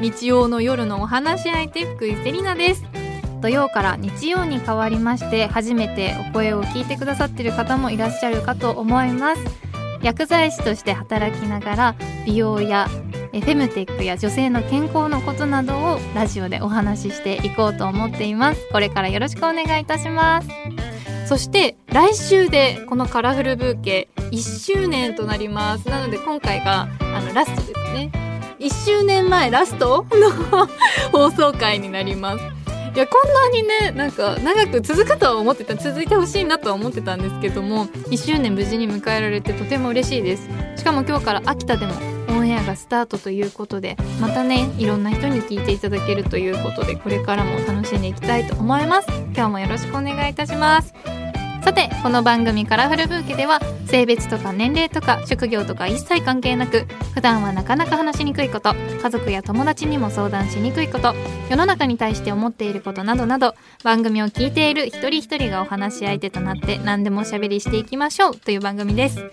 日曜の夜のお話し相手福井セリナです。土曜から日曜に変わりまして初めてお声を聞いてくださっている方もいらっしゃるかと思います。薬剤師として働きながら美容やフェムテックや女性の健康のことなどをラジオでお話ししていこうと思っています。これからよろしくお願いいたします。そして来週でこのカラフルブーケ1周年となります。なので今回があのラストですね。1周年前ラストの放送回になります。いやこんなにねなんか長く続くとは思ってた続いてほしいなとは思ってたんですけども1周年無事に迎えられてとても嬉しいです。しかも今日から秋田でもオンエアがスタートということでまたねいろんな人に聞いていただけるということでこれからも楽しんでいきたいと思います。今日もよろしくお願いいたします。さてこの番組「カラフルブーケ」では性別とか年齢とか職業とか一切関係なく普段はなかなか話しにくいこと家族や友達にも相談しにくいこと世の中に対して思っていることなどなど番組を聞いている一人一人がお話し相手となって何でもおしゃべりしていきましょうという番組です。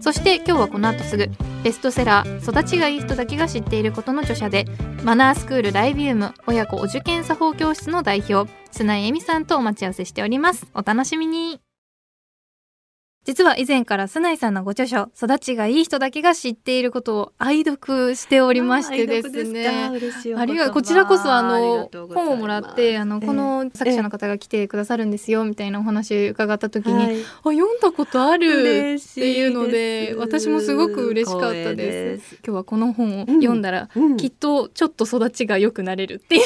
そして今日はこの後すぐベストセラー「育ちがいい人だけが知っていること」の著者でマナースクールライビウム親子お受験作法教室の代表砂井恵美さんとお待ち合わせしております。お楽しみに。実は以前から須内さんのご著書「育ちがいい人だけが知っていること」を愛読しておりましてですね。ありがこちらこそあの本をもらってあの、この作者の方が来てくださるんですよみたいなお話伺った時に、はい、あ読んだことあるっていうので私もすごく嬉しかったです。今日はこの本を読んだら、うん。うん、きっとちょっと育ちが良くなれるっていう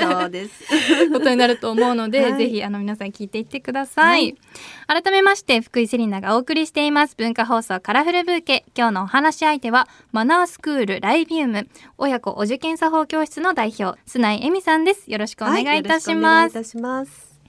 そうです。ことになると思うので、はい、ぜひあの皆さん聞いていってください、はい、改めまして福井セリナがお送りしています文化放送カラフルブーケ。今日のお話し相手はマナースクールライビウム。親子お受験作法教室の代表須内恵美さんです。よろしくお願いいたします、はい、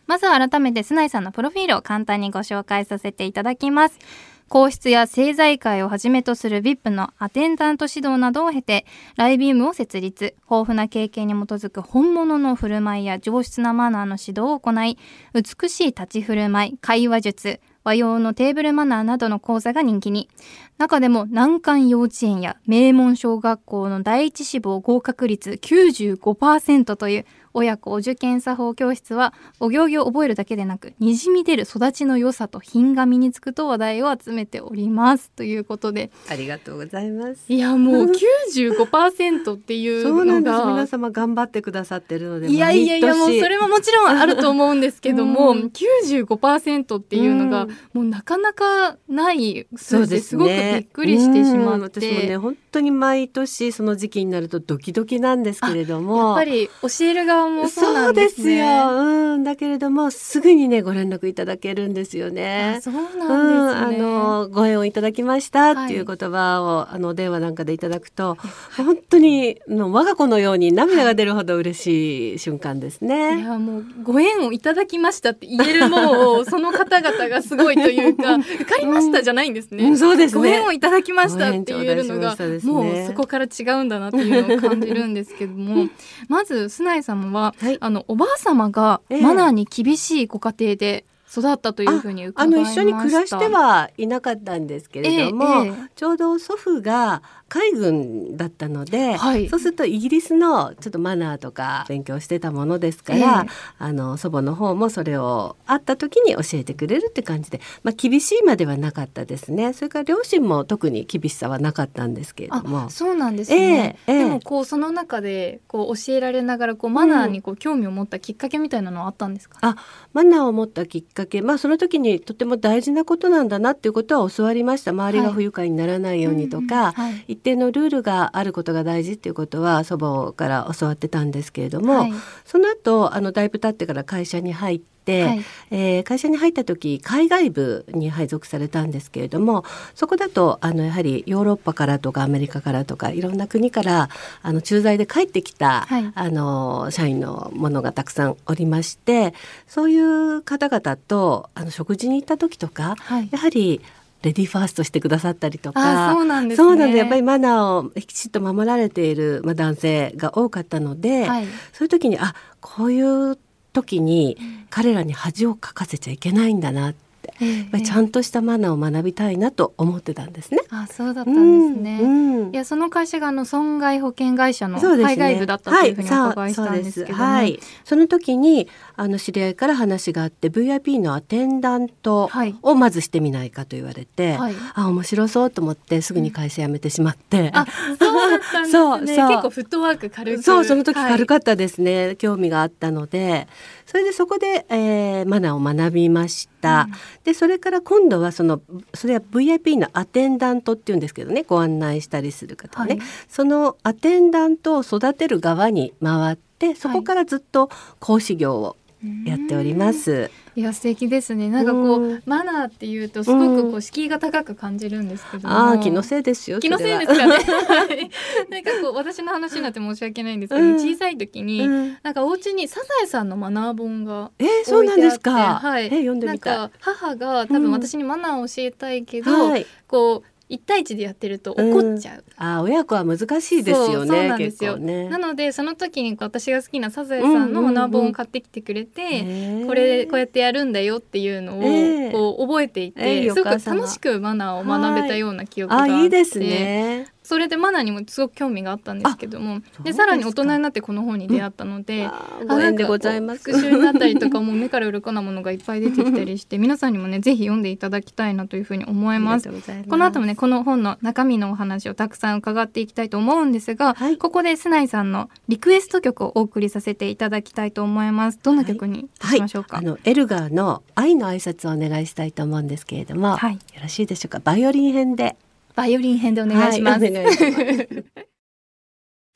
まずは改めて須内さんのプロフィールを簡単にご紹介させていただきます。皇室や政財界をはじめとする VIP のアテンダント指導などを経てライビウムを設立。豊富な経験に基づく本物の振る舞いや上質なマナーの指導を行い美しい立ち振る舞い会話術和洋のテーブルマナーなどの講座が人気に。中でも難関幼稚園や名門小学校の第一志望合格率95%という親子お受験作法教室はお行儀を覚えるだけでなくにじみ出る育ちの良さと品が身につくと話題を集めております。ということで。ありがとうございます。いやもう95%っていうそうなんです皆様頑張ってくださってるのでいやいやいやもうそれももちろんあると思うんですけども、うん、95%っていうのが、もうなかなかない数字ですごくびっくりしてしまって、私もね本当に毎年その時期になるとドキドキなんですけれども。やっぱり教える側もそうです、ね,、よ、うん、だけれどもすぐにねご連絡いただけるんですよね。そうなんですね、うん、あのご縁をいただきましたっていう言葉を、はい、あの電話なんかでいただくと本当にの我が子のように涙が出るほど嬉しい瞬間ですね。いやもうご縁をいただきましたって言えるもうその方々がすごいというか受かりましたじゃないんですね。うん、そうですね。ご縁をいただきましたって言えるのが、ね、もうそこから違うんだなっていうのを感じるんですけども まず須内さんは、はい、あのおばあ様がマナーに厳しいご家庭で育ったというふうに伺いました。あの一緒に暮らしてはいなかったんですけれども、えーえー、ちょうど祖父が海軍だったので、はい、そうするとイギリスのちょっとマナーとか勉強してたものですから、えー、あの祖母の方もそれを会った時に教えてくれるって感じで、まあ、厳しいまではなかったですね。それから両親も特に厳しさはなかったんですけれども。そうなんですね、えー、でもこうその中でこう教え。られながらこうマナーにこう興味を持ったきっかけみたいなのはあったんですか、うん、あマナーを持ったきっかけまあその時にとても大事なことなんだなっていうことは教わりました。周りが不愉快にならないようにとか、はいはい、一定のルールがあることが大事っていうことは祖母から教わってたんですけれども、はい、その後あのだいぶ経ってから会社に入って、はい、えー、会社に入った時海外部に配属されたんですけれどもそこだとあのやはりヨーロッパからとかアメリカからとかいろんな国からあの駐在で帰ってきた、はい、あの社員のものがたくさんおりましてそういう方々とあの食事に行った時とか、はい、やはりレディーファーストしてくださったりとかそうなんです、ね、そうなんでやっぱりマナーをきちっと守られている、まあ、男性が多かったので、はい、そういう時にあこういう時に彼らに恥をかかせちゃいけないんだなってえー、ちゃんとしたマナーを学びたいなと思ってたんですね。あそうだったんですね。うんうん、いやその会社があの損害保険会社の海外部だったというふうにお伺いしたんですけども、はい、その時にあの知り合いから話があって VIP のアテンダントをまずしてみないかと言われて、はい、あ面白そうと思ってすぐに会社辞めてしまって、あそうだったんですね。結構フットワーク軽く。そうその時軽かったですね、はい、興味があったのでそれでそこで、えー、マナーを学びました、うん、でそれから今度はそのそれは VIP のアテンダントっていうんですけどねご案内したりする方ね、はい、そのアテンダントを育てる側に回ってそこからずっと講師業をやっております。いや素敵ですね。なんかこう、うマナーっていうとすごくこう敷居が高く感じるんですけどああ気のせいですよ。気のせいですかね。なんかこう私の話になって申し訳ないんですけど、うん、小さい時に、うん、なんかお家にサザエさんのマナー本がえー、そうなんですか。はい。えー、読んでみたなんか母が多分私にマナーを教えたいけど、うんはい、こう一対一でやってると怒っちゃう。うん、あ親子は難しいですよね。なんですよ。ね、なのでその時に私が好きなサザエさんのナ本を買ってきてくれて、うんうん、これこうやってやるんだよっていうのをこう覚えていて、すごく楽しくマナーを学べたような記憶があって、はい、いいですね。それでマナーにもすごく興味があったんですけども。でさらに大人になってこの本に出会ったので、うん、ご縁でございます。復習になったりとかもう目から鱗なものがいっぱい出てきたりして皆さんにもねぜひ読んでいただきたいなというふうに思います。この後もねこの本の中身のお話をたくさん伺っていきたいと思うんですが、はい、ここで須内さんのリクエスト曲をお送りさせていただきたいと思います。どんな曲にしましょうか、はい。はい、あのエルガーの愛の挨拶をお願いしたいと思うんですけれども、よろしいでしょうか？バイオリン編でバイオリン編でお願いします。はい、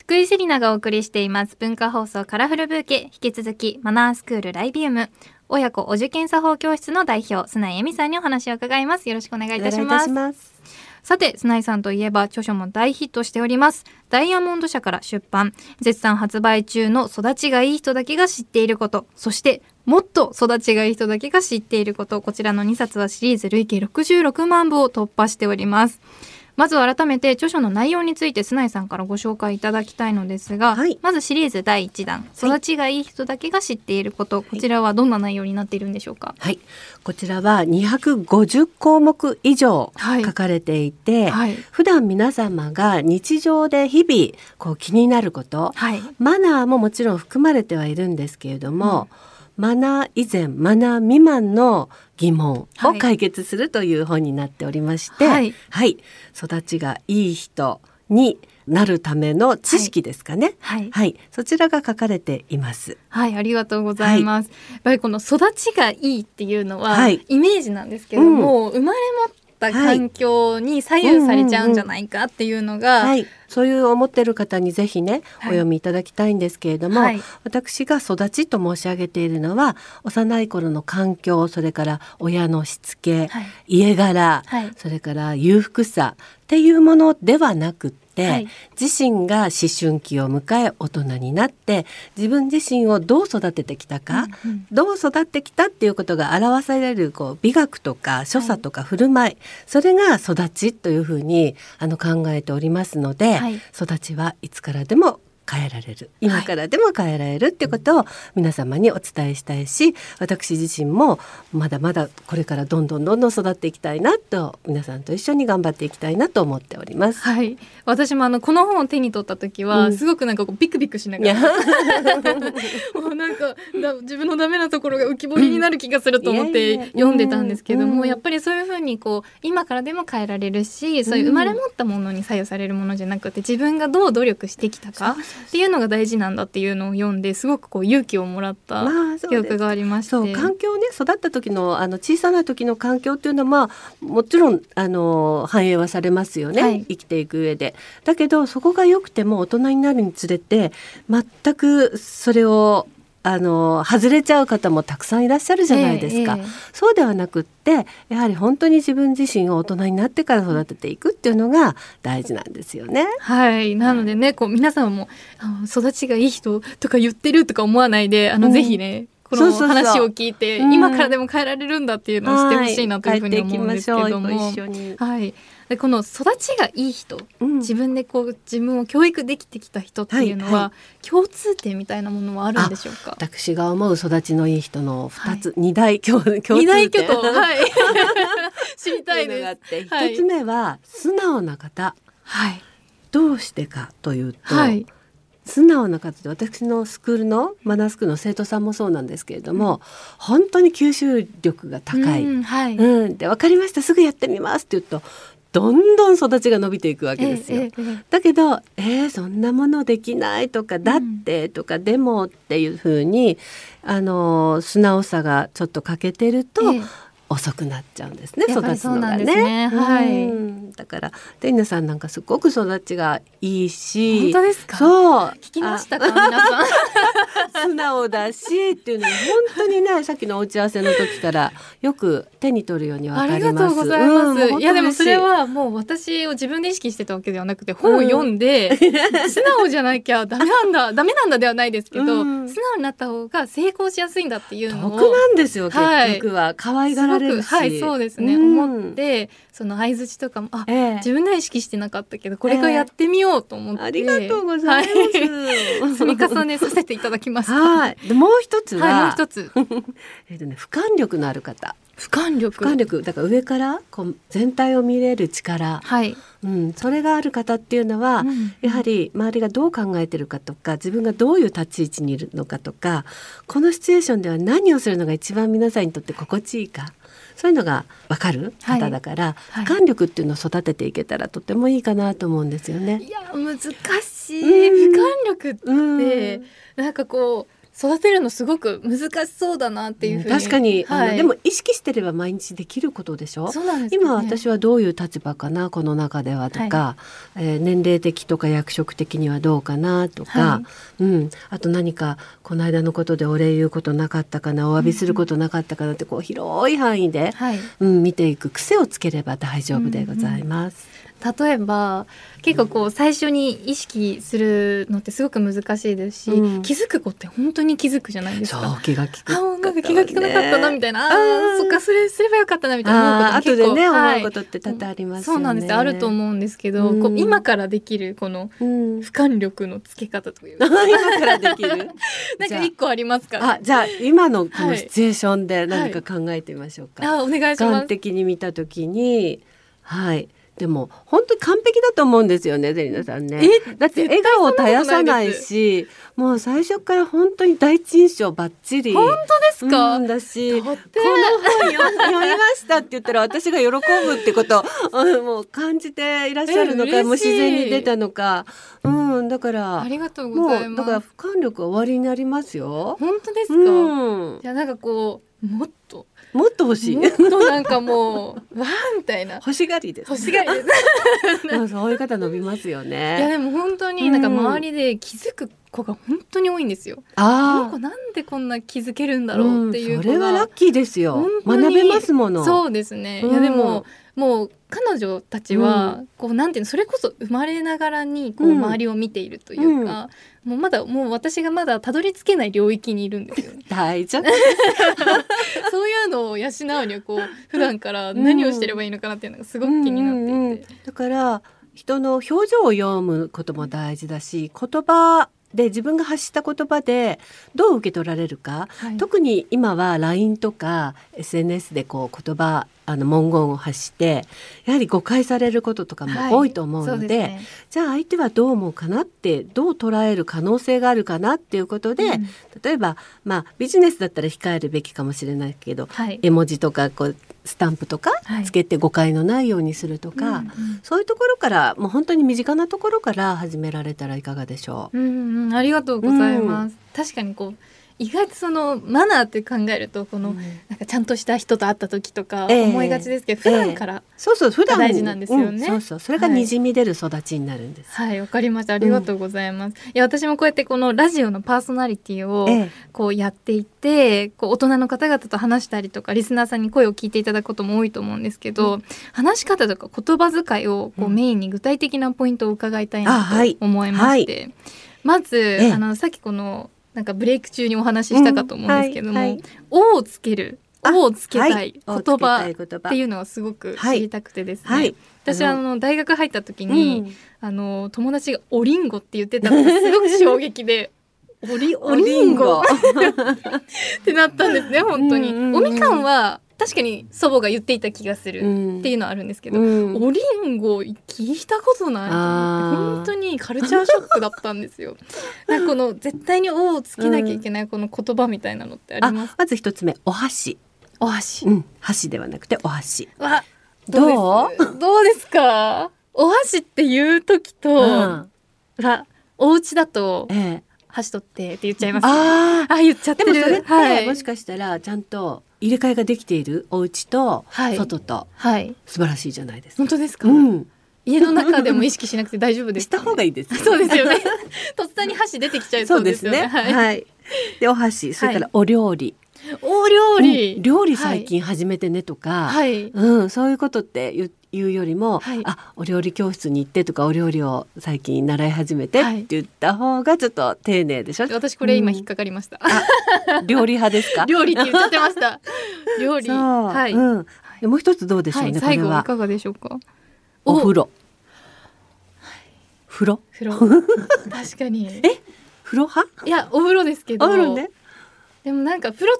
福井セリナがお送りしています。文化放送カラフルブーケ。引き続きマナースクールライビウム。親子お受験作法教室の代表砂井恵美さんにお話を伺います。よろしくお願いいたしますさて砂井さんといえば著書も大ヒットしております。ダイヤモンド社から出版。絶賛発売中の育ちがいい人だけが知っていること。そしてもっと育ちがいい人だけが知っていること。こちらの2冊はシリーズ累計66万部を突破しております。まず改めて著書の内容について須内さんからご紹介いただきたいのですが、はい、まずシリーズ第1弾育ちがいい人だけが知っていること、はい、こちらはどんな内容になっているんでしょうか？はい。こちらは250項目以上書かれていて、はい、普段皆様が日常で日々こう気になること、マナーももちろん含まれてはいるんですけれども、うん。マナー以前マナー未満の疑問を解決するという本になっておりまして、はい、はい、育ちがいい人になるための知識ですかね、はい、はい、そちらが書かれています。はいありがとうございます、やっぱりこの育ちがいいっていうのは、イメージなんですけども、うん、生まれ持った環境に左右されちゃうんじゃないかっていうのが、はい、そういう思ってる方にぜひね、お読みいただきたいんですけれども、はい、私が育ちと申し上げているのは幼い頃の環境それから親のしつけ、はい、家柄、それから裕福さっていうものではなくてはい、自身が思春期を迎え大人になって自分自身をどう育ててきたか、うんうん、どう育ってきたっていうことが表されるこう美学とか所作とか振る舞い、はい、それが育ちというふうにあの考えておりますので、はい、育ちはいつからでも変えられる。今からでも変えられるってことを皆様にお伝えしたいし私自身もまだまだこれからどんどんどんどん育っていきたいなと皆さんと一緒に頑張っていきたいなと思っております。はい。私もあのこの本を手に取った時は、すごくなんかこうビクビクしながら。もうなんかだ自分のダメなところが浮き彫りになる気がすると思って読んでたんですけども、やっぱりそういうふうにこう今からでも変えられるしそういう生まれ持ったものに左右されるものじゃなくて自分がどう努力してきたかっていうのが大事なんだっていうのを読んですごくこう勇気をもらった記憶がありまして、まあ、環境ね育った時のあの小さな時の環境っていうのはまあもちろんあの反映はされますよね、はい、生きていく上で。だけどそこが良くても大人になるにつれて全くそれをあの外れちゃう方もたくさんいらっしゃるじゃないですか、えーえー、そうではなくってやはり本当に自分自身を大人になってから育てていくっていうのが大事なんですよね。はい。なのでねこう皆さんも育ちがいい人とか言ってるとか思わないであの、うん、ぜひねこの話を聞いて今からでも変えられるんだっていうのをしてほしいなというふうに思うんですけども、はい、でこの育ちがいい人、うん、自分でこう自分を教育できてきた人っていうのは、はいはい、共通点みたいなものはあるんでしょうか？私が思う育ちのいい人の二つ、二、はい、大共共通点。大巨頭。はい。知りたいです。一、つ目は素直な方。はい。どうしてかというと、はい。素直な方で私のスクールのマナースクールの生徒さんもそうなんですけれども、うん、本当に吸収力が高い。うん、はい。うん、で分かりました。すぐやってみますって言うとどんどん育ちが伸びていくわけですよ。ええだけど「えー、そんなものできない」とか「だって」とか「でも」っていうふうにあの素直さがちょっと欠けてると、え遅くなっちゃうんですね育つのがね。ね。はい、だからテイナさんなんかすごく育ちがいいし。本当ですか？そう。聞きましたか皆さん。素直だしっていうのは本当にねさっきのお打ち合わせの時からよく手に取るようにわかります。ありがとうございます。うん、い。やでもそれはもう私を自分で意識してたわけではなくて本を読んで、うん、素直じゃなきゃダメなんだダメなんだではないですけど、うん、素直になった方が成功しやすいんだっていうのを。得なんですよ結局は、はい、可愛がられるはいそうですね、思ってその相槌とかもあ、えー、自分では意識してなかったけどこれからやってみようと思って、えー、ありがとうございます、はい、積み重ねさせていただきました。はい。もう一つは、はい、もう一つ。えっとね俯瞰力のある方。俯瞰力。俯瞰力。だから上からこう全体を見れる力、はい、うん、それがある方っていうのは、うん、やはり周りがどう考えてるかとか自分がどういう立ち位置にいるのかとかこのシチュエーションでは何をするのが一番皆さんにとって心地いいかそういうのが分かる方だから、はい、俯瞰力っていうのを育てていけたらとてもいいかなと思うんですよね。いや難しい、俯瞰力って、なんかこう育てるのすごく難しそうだなっていうふうに、確かに、はい、でも意識してれば毎日できることでしょ？そうなんです、ね、今私はどういう立場かな？この中ではとか、はい、えー、年齢的とか役職的にはどうかなとか、はい、うん、あと何かこの間のことでお礼言うことなかったかな？お詫びすることなかったかなってこう広い範囲で、はい、うん、見ていく癖をつければ大丈夫でございます。うんうん例えば結構こう最初に意識するのってすごく難しいですし、うん、気づく子って本当に気づくじゃないですか。気が利く。あなんか気が利かなかったなみたいな。ああそっかそれすればよかったなみたいな思うこと結構ね、はい、思うことって多々あります、ね、そうなんですあると思うんですけど、うん、こう今からできるこの俯瞰力のつけ方というか、今からできる？なんか一個ありますか？あじゃあ今のこのシチュエーションで何か考えてみましょうか。はいはい、あお願いします。的に見たときにはいでも本当に完璧だと思うんですよねゼリナさんね。だって笑顔を絶やさないしもう最初から本当に第一印象ばっちり。本当ですか、うん、だしこの本読みましたって言ったら私が喜ぶってことを もう感じていらっしゃるのかもう自然に出たのか。うんだからありがとうございます。だから俯瞰力は終わりになりますよ。本当ですか？うん、じゃなんかこうもっともっと欲しい。もっとなんかもうわーみたいな。欲しがりです。欲しがりです。そういう方伸びますよね。いやでも本当になんか周りで気づく子が本当に多いんですよ。ああ。この子なんでこんな気づけるんだろうっていう、うん、それはラッキーですよ。学べますもの。そうですね。いやでももう彼女たちは、こうなんていうのそれこそ生まれながらにこう周りを見ているというか、もうまだもう私がまだたどり着けない領域にいるんですよね。大丈夫。そういうのを養うにはこう普段から何をしてればいいのかなっていうのがすごく気になっていて。うんうんうん、だから人の表情を読むことも大事だし言葉で自分が発した言葉でどう受け取られるか、はい、特に今は LINE とか SNS でこう言葉あの文言を発してやはり誤解されることとかも多いと思うのではいでね、じゃあ相手はどう思うかなってどう捉える可能性があるかなっていうことで、うん、例えば、まあ、ビジネスだったら控えるべきかもしれないけど、はい、絵文字とかこうスタンプとかつけて誤解のないようにするとか、はいそういうところからもう本当に身近なところから始められたらいかがでしょう？うんうん、ありがとうございます。うん、確かにこう意外とそのマナーって考えるとこの、なんかちゃんとした人と会った時とか思いがちですけど、えー、普段から、そうそう普段。大事なんですよね、うん、そうそう。それがにじみ出る育ちになるんです。はい。わ、はい、かりました。ありがとうございます。うん、いや私もこうやってこのラジオのパーソナリティをこうやっていて、こう大人の方々と話したりとかリスナーさんに声を聞いていただくことも多いと思うんですけど、うん、話し方とか言葉遣いをこうメインに具体的なポイントを伺いたいなと思いまして、はい。はい、まず、あのさっきこのなんかブレイク中にお話ししたかと思うんですけども「うんはいはい、お」をつける「お」をつけたい言葉っていうのはすごく知りたくてですね、はい、私あの大学入った時に、うん、あの友達が「おりんご」って言ってたのがすごく衝撃で。おり、おりんご。ってなったんですね、本当に。おみかんは確かに祖母が言っていた気がするっていうのはあるんですけど、うん、おりんご聞いたことない本当にカルチャーショックだったんですよ。なんかこの絶対に「お」をつけなきゃいけないこの言葉みたいなのってあります、まず一つ目お箸。お箸、うん、箸ではなくてお箸。わどう？どうです？か？お箸っていう時と、うん、はお家だと、ええ、箸取ってって言っちゃいます、ああ言っちゃってる。でもそれって、はい、もしかしたらちゃんと入れ替えができているお家と外と、はい、素晴らしいじゃないですか。本当ですか、うん、家の中でも意識しなくて大丈夫です、ね、した方がいいです、ね、そうですよね。とっさに箸出てきちゃいそうですよね。ね。はい、はい。でお箸、それからお料理。お料理、うん、料理最近始めてねとか、はい、うん、そういうことって言いうよりも、はい、あお料理教室に行ってとかお料理を最近習い始めてって言った方がちょっと丁寧でしょ、はい、私これ今引っかかりました、うん、料理派ですか？料理って言っちゃってました。料理。はい、うん、もう一つどうでしょうね、はい、最後いかがでしょうか？お風呂。風呂？風呂。確かに。え？風呂派？いやお風呂ですけど。お風呂ね。でもなんか風呂っ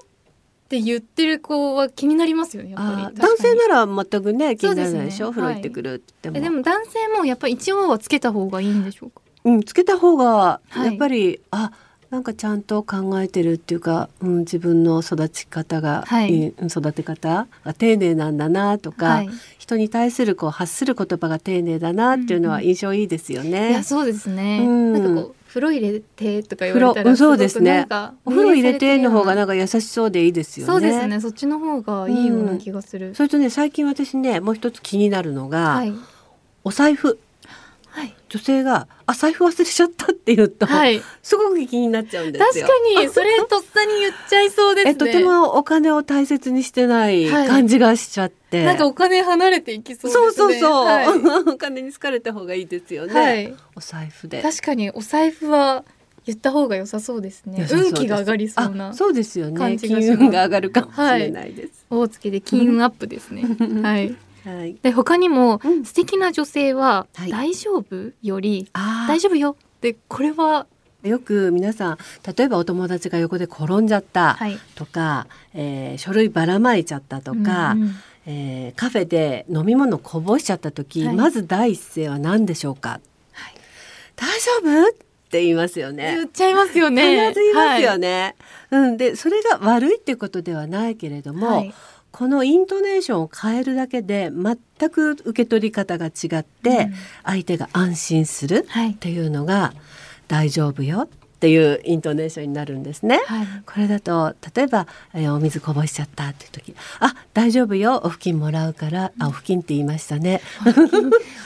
て言ってる子は気になりますよねやっぱり。男性なら全くね気にならないでしょ、ね、風呂行ってくるってでも男性もやっぱり一応はつけた方がいいんでしょうか？うんつけた方がやっぱり、はい、あなんかちゃんと考えてるっていうか、うん、自分の育ち方が、はい、育て方が丁寧なんだなとか、はい、人に対するこう発する言葉が丁寧だなっていうのは印象いいですよね。うん、いやそうですね、うん、なんかこう風呂入れてとか言われたらそうですね。お風呂入れての方がなんか優しそうでいいですよね。そうですね。そっちの方がいいような気がする、うん、それとね最近私ねもう一つ気になるのが、はい、お財布。はい、女性が「あ財布忘れちゃった」って言うと、はい、すごく気になっちゃうんですよ。確かにそれとっさに言っちゃいそうですね。えとてもお金を大切にしてない。感じがしちゃって、はい、なんかお金離れていきそう、ね、そうそうそう、はい、お金に好かれた方がいいですよね。お財布で。確かにお財布は言った方が良さそうですね。運気が上がりそうなそうですよね。金運が上がるかもしれないです。大月で金運アップですね。はい。はい、で他にも、うん、素敵な女性は大丈夫より、大丈夫よ。でこれはよく皆さん例えばお友達が横で転んじゃったとか、はい、えー、書類ばらまいちゃったとか、うんうん、えー、カフェで飲み物こぼしちゃった時、はい、まず第一声は何でしょうか、はい、大丈夫？って言いますよね。言っちゃいますよね。必ず言いますよね。はい、うん。でそれが悪いってことではないけれども、はい、このイントネーションを変えるだけで全く受け取り方が違って、相手が安心するっていうのが大丈夫よっていうイントネーションになるんですね。はい、これだと例えば、えー、お水こぼしちゃったっていう時「あ大丈夫よ。お布巾もらうから」あお布巾って言いましたね。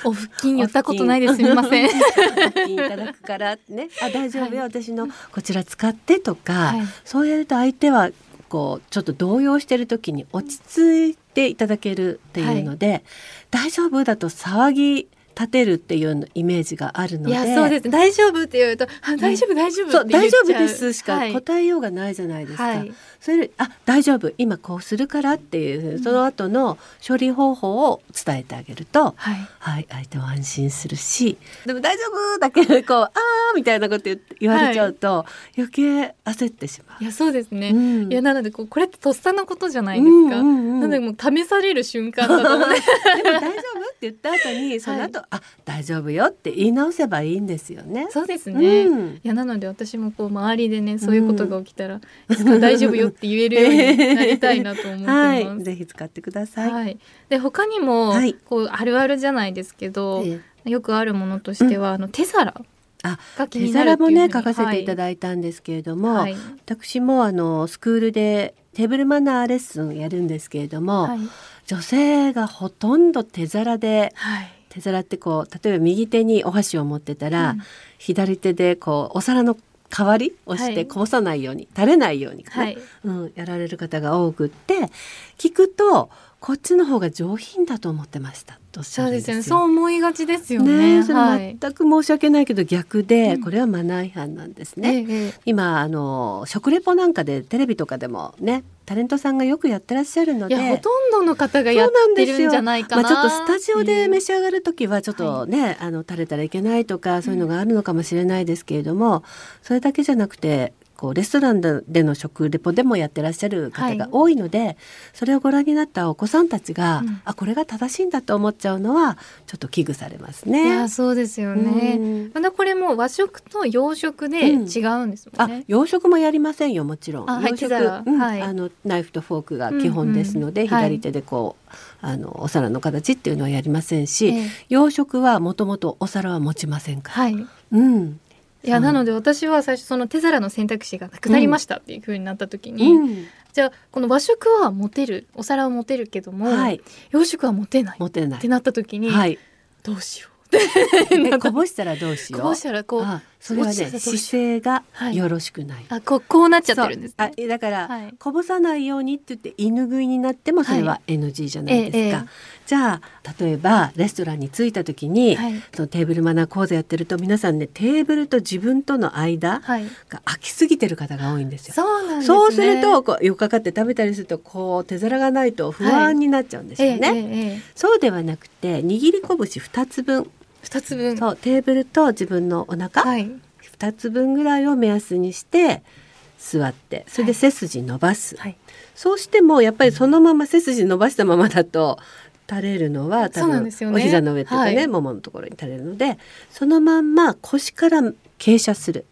お布巾。言ったことないです。みません。お布巾いただくからねあ大丈夫よ、はい、私のこちら使ってとか、はい、そうやると相手はこうちょっと動揺してる時に落ち着いていただけるっていうので、大丈夫？だと騒ぎ立てるっていうイメージがあるので。いやそうです。大丈夫って言うと「あ大丈夫大丈夫」そう大丈夫ですしか答えようがないじゃないですか。はい、それあ大丈夫。今こうするからっていうその後の処理方法を伝えてあげると、はい、はい、相手は安心するしでも大丈夫だけこうあーみたいなこと言われちゃうと、はい、余計焦ってしまう。いやそうですね、うん、いやなのでこうこれってとっさのことじゃないですか。うんうんうん、なのでもう試される瞬間だと思 でも大丈夫って言った後に その後、はい、あ大丈夫よって言い直せばいいんですよね。そうですね。うん、いやなので私もこう周りでねそういうことが起きたら、いつか大丈夫よって言えるようになりたいなと思ってます。はい、ぜひ使ってください。はい、で他にも、はい、こうあるあるじゃないですけど、よくあるものとしては、うん、あの手皿。あ手皿もね書かせていただいたんですけれども、はい、私もあのスクールでテーブルマナーレッスンやるんですけれども、はい、女性がほとんど手皿で、はい、手皿ってこう例えば右手にお箸を持ってたら、うん、左手でこうお皿の代わりをしてこぼさないように、垂れないように、はい。うん、やられる方が多くって聞くとこっちの方が上品だと思ってましたとるんですよ。そうですよね。そう思いがちですよね。ねそれ全く申し訳ないけど逆で、これはマナー違反なんですね。ええ、今あの食レポなんかでテレビとかでもねタレントさんがよくやってらっしゃるので。ほとんどの方がやってるんじゃないかな。まあ、ちょっとスタジオで召し上がる時はちょっとね、はい、あの垂れたらいけないとかそういうのがあるのかもしれないですけれども、うん、それだけじゃなくてこうレストランでの食レポでもやってらっしゃる方が多いので、はい、それをご覧になったお子さんたちが、うん、あこれが正しいんだと思っちゃうのはちょっと危惧されますね。いやそうですよね。うん、またこれも和食と洋食で違うんですもんね。うん、洋食もやりませんよもちろん。洋食、はい、あのナイフとフォークが基本ですので、うんうん、左手でこう、はい、あのお皿の形っていうのはやりませんし、えー、洋食はもともとお皿は持ちませんから。はい、うん。いやなので私は最初その手皿の選択肢がなくなりましたっていうふうになった時に、うん、じゃあこの和食は持てるお皿は持てるけども、はい、洋食は持てない持てない。ってなった時に、はい、どうしよう こぼしたらどうしよう？こぼしたらこう。それはね姿勢がよろしくない。あここうなっちゃってるんです、あだから、こぼさないようにって言って犬食いになってもそれは NG じゃないですか。じゃあ例えばレストランに着いた時に、そのテーブルマナー講座やってると皆さんねテーブルと自分との間が空きすぎてる方が多いんですよ。そうなんそうするとこうよっかかって食べたりするとこう手皿がないと不安になっちゃうんですよね。そうではなくて握り拳二つ分2つ分。そうテーブルと自分のお腹、はい、2つ分ぐらいを目安にして座って。それで背筋伸ばす、はい、そうしてもやっぱりそのまま背筋伸ばしたままだと垂れるのは多分、ね、お膝の上とかね、はい、もものところに垂れるのでそのまんま腰から傾斜する。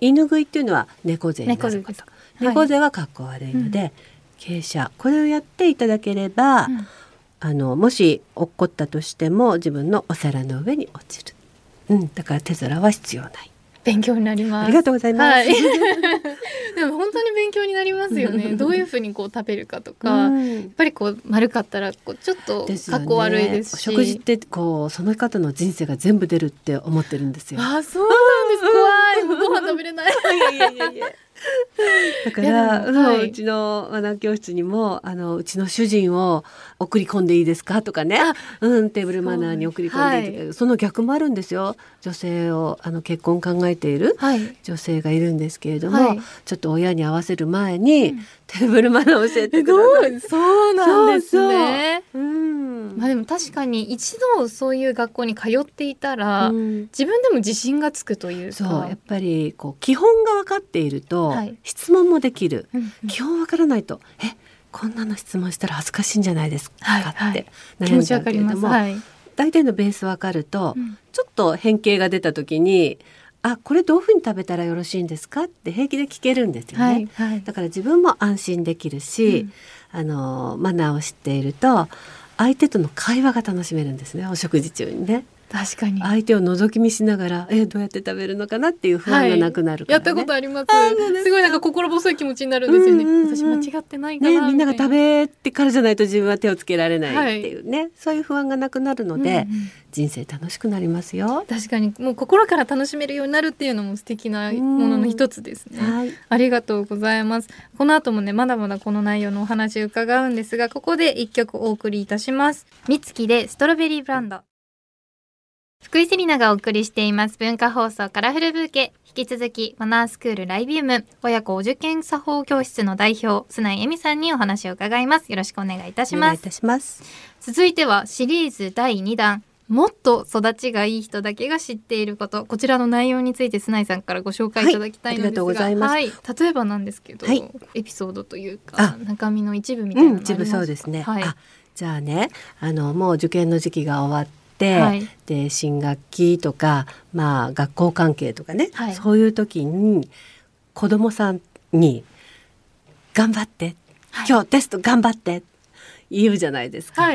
犬食いっていうのは猫背になること猫背はかっこ悪いので、うん、傾斜。これをやっていただければ、うんあのもし落っこったとしても自分のお皿の上に落ちる、うん、だから手皿は必要ない。勉強になります。ありがとうございます、はい、でも本当に勉強になりますよね。どういうふうにこう食べるかとか、うん、やっぱりこう丸かったらこうちょっと格好悪いですし、ね、食事ってこうその方の人生が全部出るって思ってるんですよ。あそうなんです。怖い。ご飯食べれない。いやいやいやいやだから、はい、うちのマナー教室にもあのうちの主人を送り込んでいいですかとかね、うん、テーブルマナーに送り込んでいいとか、はい、その逆もあるんですよ。女性をあの結婚考えている女性がいるんですけれども、はい、ちょっと親に合わせる前に、うん、テーブルマナー教えてください。そうなんですね。うう。ん。まあでも確かに一度そういう学校に通っていたら、うん、自分でも自信がつくというそう。やっぱりこう基本が分かっていると、はい、質問もできる、うんうん、基本分からないと。えこんなの質問したら恥ずかしいんじゃないですか、はい、って悩んじゃうけれども、はい、大体のベース分かると、うん、ちょっと変形が出た時にあこれどういうふうに食べたらよろしいんですか？って平気で聞けるんですよね、はいはい、だから自分も安心できるし、うん、あのマナーを知っていると相手との会話が楽しめるんですねお食事中にね。確かに。相手を覗き見しながらえどうやって食べるのかなっていう不安がなくなる、ねはい、やったことあります。すごいなんか心細い気持ちになるんですよね、うんうんうん、私間違ってないかな、ね、みんなが食べてからじゃないと自分は手をつけられないっていうね、はい、そういう不安がなくなるので、うんうん、人生楽しくなりますよ。確かに。もう心から楽しめるようになるっていうのも素敵なものの一つですね、はい、ありがとうございます。この後もねまだまだこの内容のお話伺うんですがここで一曲お送りいたします。みつきでストロベリーブランド福井セリナがお送りしています文化放送カラフルブーケ引き続きマナースクールライビウム親子お受験作法教室の代表須内恵美さんにお話を伺います。よろしくお願いいたします。続いてはシリーズ第2弾もっと育ちがいい人だけが知っていることこちらの内容について須内さんからご紹介いただきたいのですが、はい、はい、例えばなんですけど、はい、エピソードというか中身の一部みたいなの、うん、一部そうですね、はい、じゃあねあのもう受験の時期が終わって、はい、で新学期とか、まあ、学校関係とかね、はい、そういう時に子どもさんに「頑張って、はい、今日テスト頑張って」言うじゃないですか。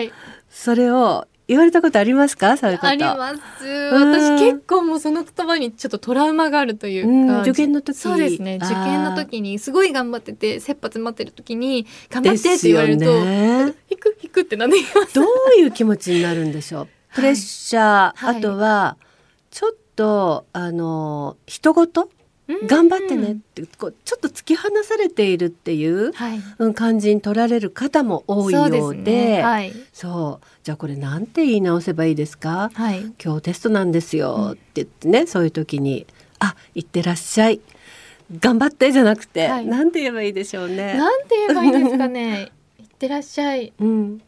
それを言われたことありますか？そういうこと。あります。私結構もうその言葉にちょっとトラウマがあるというか、受験の時。そうですね。受験の時にすごい頑張ってて切羽詰まってる時に頑張ってって言われると、ね、引く引くってなんで言います。どういう気持ちになるんでしょう？プレッシャー、はい、あとはちょっとあの人事？頑張ってね。ってこうちょっと突き放されているっていう、はい、うん、感じに取られる方も多いようで。そう、ね。はい、そう。じゃあこれなんて言い直せばいいですか、はい、今日テストなんですよ。って言ってね、そういう時に「あ行ってらっしゃい」頑張ってじゃなくて、はい、なんて言えばいいでしょうね。なんて言えばいいですかね。いってらっしゃい。うん。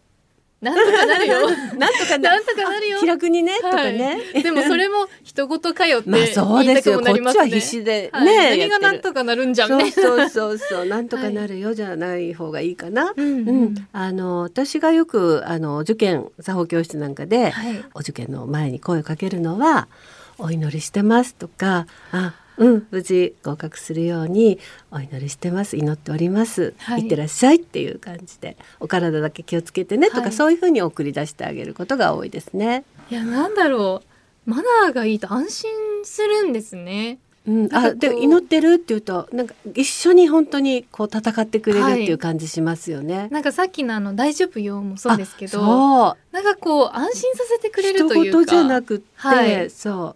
なんとかなるよ。なんとかなんとかなるよ。気楽にね、はい、とかね。でもそれも人事かよって まあそうですよ。こっちは必死でね。はい、何がなんとかなるんじゃんね。そうそうそう なんとかなるよじゃない方がいいかな。うん、うん、あの私がよくあの受験作法教室なんかで、はい、お受験の前に声をかけるのはお祈りしてますとか、あうん、無事合格するようにお祈りしてます。祈っております、はい、いってらっしゃいっていう感じでお体だけ気をつけてねとか、はい、そういうふうに送り出してあげることが多いですね。いやなんだろう。マナーがいいと安心するんですね。うん、あで祈ってるっていうとなんか一緒に本当にこう戦ってくれるっていう感じしますよね。はい、なんかさっきのあの大丈夫よもそうですけど、なんかこう安心させてくれるというか。じゃなくて、はい、そう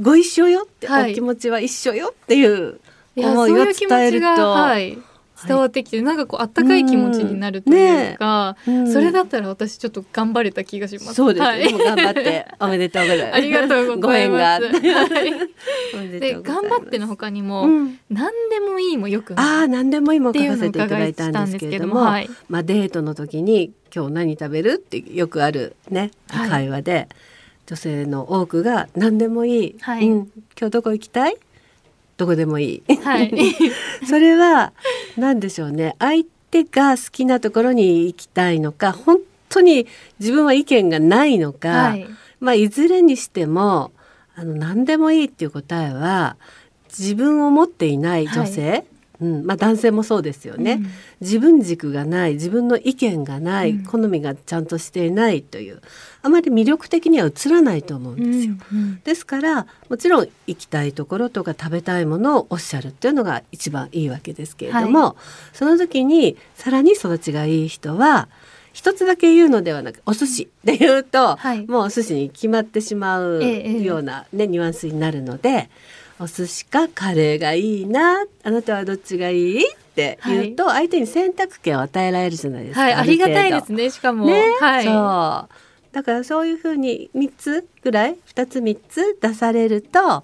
ご一緒よって、はい、お気持ちは一緒よっていう思いを伝えると。はい、伝わってきて、なんかこうあったかい気持ちになるというか、うん。ね、それだったら私ちょっと頑張れた気がします。そうです、はい、頑張っておめでとうございます。ありがとうございます。はい、で頑張ってのほかにも、うん、何でもいいもよくああ何でもいいも書かせていただいたんですけれども、はい、まあデートの時に今日何食べるってよくあるね会話で。女性の多くが何でもいい、はい、うん、今日どこ行きたい？どこでもいい、はい、それは何でしょうね。相手が好きなところに行きたいのか本当に自分は意見がないのか、はい、まあいずれにしてもあの何でもいいっていう答えは自分を持っていない女性、はいうん。まあ、男性もそうですよね、うん、自分軸がない自分の意見がない、うん、好みがちゃんとしていないというあまり魅力的には映らないと思うんですよ、うん。うん、ですからもちろん行きたいところとか食べたいものをおっしゃるっていうのが一番いいわけですけれども、はい、その時にさらに育ちがいい人は一つだけ言うのではなくお寿司で言うと、はい、もうお寿司に決まってしまうようなね、ね、ニュアンスになるので。お寿司かカレーがいいなあなたはどっちがいいって言うと、相手に選択権を与えられるじゃないですか、はい、ありがたいですねしかも、ね、はい、そう。だからそういうふうに3つぐらい2つ3つ出されると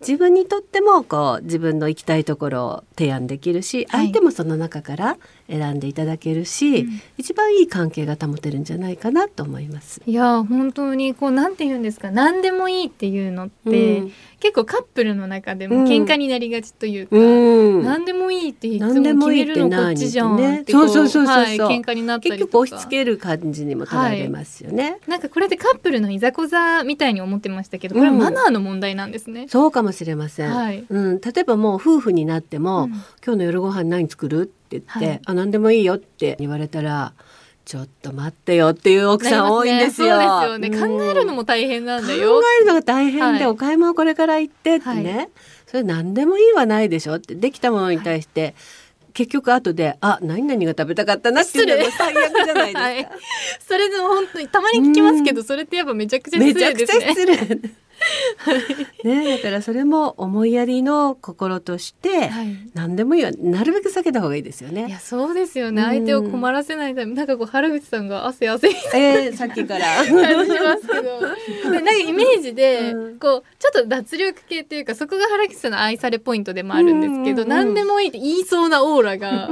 自分にとってもこう自分の行きたいところを提案できるし、相手もその中から選んでいただけるし、うん、一番いい関係が保てるんじゃないかなと思います。いや本当にこうなんて言うんですか何でもいいっていうのって、うん、結構カップルの中でも喧嘩になりがちというか、うん、何でもいいっていつも決めるのこっちじゃんってそうそうそうそう、はい、喧嘩になったり結局押し付ける感じにも取られますよね、はい、なんかこれでカップルのいざこざみたいに思ってましたけどこれはマナーの問題なんですね、そうかもしれません、はい。うん、例えばもう夫婦になっても、今日の夜ご飯何作る？って言って、はい、あ何でもいいよって言われたらちょっと待ってよっていう奥さん多いんですよ。すね、考えるのも大変なんだよ。考えるのが大変で、はい、お買い物これから行ってってね、はい、それ何でもいいはないでしょってできたものに対して、結局後であ何々が食べたかったなっていうのも 最悪じゃないですか。はい、それでも本当にたまに聞きますけど、それってやっぱめちゃくちゃ失礼ですね。めちゃくちゃ失礼。ね、だからそれも思いやりの心として、はい、何でもいいわなるべく避けた方がいいですよね。いやそうですよね、相手を困らせないためなんかこう原口さんが汗汗。えー、さっきから。感じますけど。なんかイメージで、こうちょっと脱力系っていうかそこが原口さんの愛されポイントでもあるんですけど、うんうん、何でもいいって言いそうなオーラが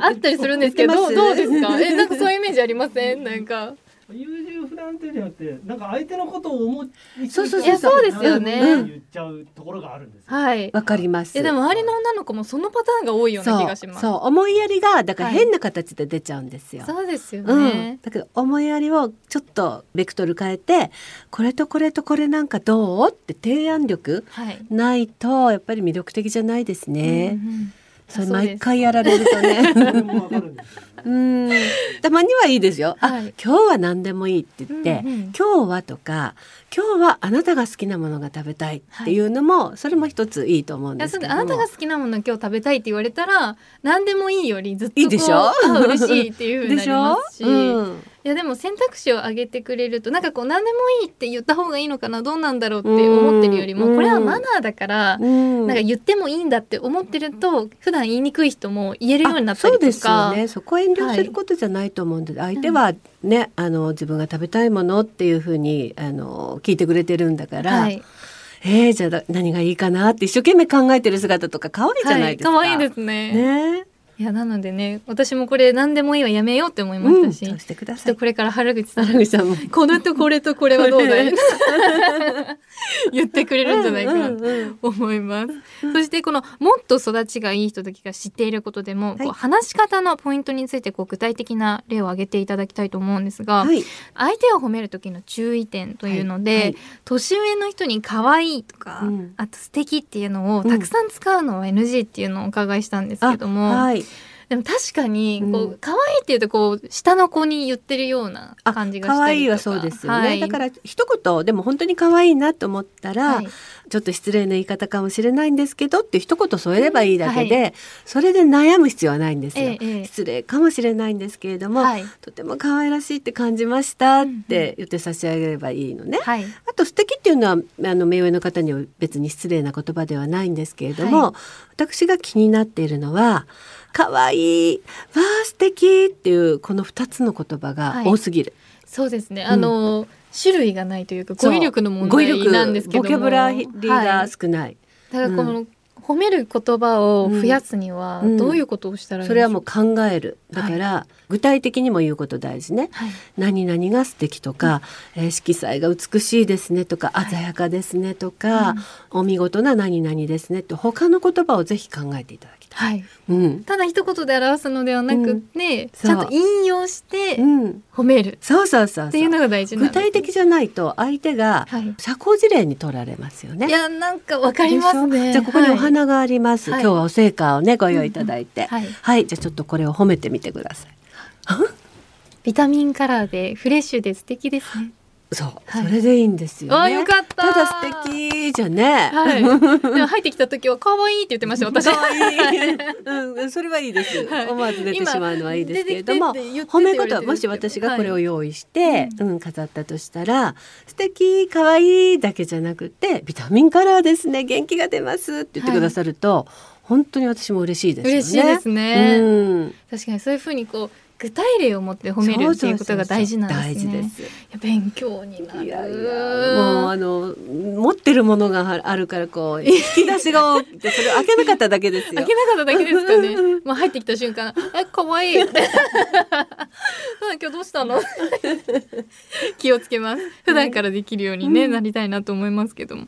あったりするんですけど、どうどうですか？えなんかそういうイメージありません？なんか。優柔不断っていうじゃなくてなんか相手のことを思いそうそうそう。そうですよね。言っちゃうところがあるんですはい。わかります。えでも周りの女の子もそのパターンが多いような気がします。そう。思いやりがだから変な形で出ちゃうんですよ、はい、そうですよね、うん、だけど思いやりをちょっとベクトル変えてこれとこれとこれなんかどうって提案力ないとやっぱり魅力的じゃないですね、うんうんそれ毎回やられるとね。うん。たまにはいいですよ。はい、あ今日は何でもいいって言って、うんうん、今日はとか今日はあなたが好きなものが食べたいってい。うのも、はい、それも一ついいと思うんですけどあなたが好きなもの今日食べたいって言われたら何でもいいよりずっといいでしょ？嬉しいっていうふうになりますし。うんいやでも選択肢を上げてくれるとなんかこう何でもいいって言った方がいいのかなどうなんだろうって思ってるよりもこれはマナーだからなんか言ってもいいんだって思ってると普段言いにくい人も言えるようになったりとかそうですよねそこ遠慮することじゃないと思うんで、はい、相手はね、あの自分が食べたいものっていうふうにあの聞いてくれてるんだから。はいえー、じゃあ何がいいかなって一生懸命考えてる姿とか可愛いじゃないですか。はい、可愛いですね。ねいやなのでね私もこれ何でもいいはやめようって思いましたし、うん、してください。これから原口さんさんもこれとこれとこれはどうだい？言ってくれるんじゃないかなと思います、うんうん、そしてこのもっと育ちがいい人たちが知っていることでも、はい、こう話し方のポイントについてこう具体的な例を挙げていただきたいと思うんですが、はい、相手を褒める時の注意点というので、はい、年上の人に可愛いとか、うん、あと素敵っていうのをたくさん使うのは NG っていうのをお伺いしたんですけども、はいでも確かにこう、うん、可愛いっていうとこう下の子に言ってるような感じが可愛いはそうですよね、はい、だから一言でも本当に可愛いなと思ったら、はい、ちょっと失礼な言い方かもしれないんですけどって一言添えればいいだけで、うんはい、それで悩む必要はないんですよ、ええ、失礼かもしれないんですけれども、とても可愛らしいって感じましたって言って差し上げればいいのね、あと素敵っていうのはあの目上の方には別に失礼な言葉ではないんですけれども、私が気になっているのは可愛いわあ素敵っていうこの2つの言葉が多すぎる。はい、そうですね。あの、うん、種類がないというか語彙力の問題なんですけどボキャブラリーが少ない。はい、だからこの、うん褒める言葉を増やすにはどういうことをしたらいい、う？ん、それはもう考える。だから、はい、具体的にも言うこと大事ね、はい、何々が素敵とか、うん、えー、色彩が美しいですねとか、はい、鮮やかですねとか、うん、お見事な何々ですねと他の言葉をぜひ考えていただきたい、はい。うん、ただ一言で表すのではなくて、ちゃんと引用して褒める、そうそうそうっていうのが大事具体的じゃないと相手が社交辞令に取られますよね、いやなんかわかりますね。じゃあここにお花があります、今日はお成果をねご用意いただいて、はい、じゃあちょっとこれを褒めてみてください。ビタミンカラーでフレッシュで素敵ですねそう、はい、それでいいんですよ、ね、あよかった。ただ素敵じゃね、はい、でも入ってきた時は可愛いって言ってました私。うん、それはいいです、はい、思わず出てしまうのはいいですけれども褒め言葉もし私がこれを用意して、はい、うん、飾ったとしたら素敵可愛いだけじゃなくてビタミンカラーですね元気が出ますって言ってくださると、本当に私も嬉しいです、ね、嬉しいですね、うん、確かにそういうふうにこう具体例を持って褒めるっていうことが大事なんですね。すいや勉強になる。いやいやもうあの持ってるものがあるからこう引き出しが多くてそれを開けなかっただけですよ。開けなかっただけですかね。もう入ってきた瞬間え可愛いい。今日どうしたの？気をつけます。普段からできるようにね、うん、なりたいなと思いますけども。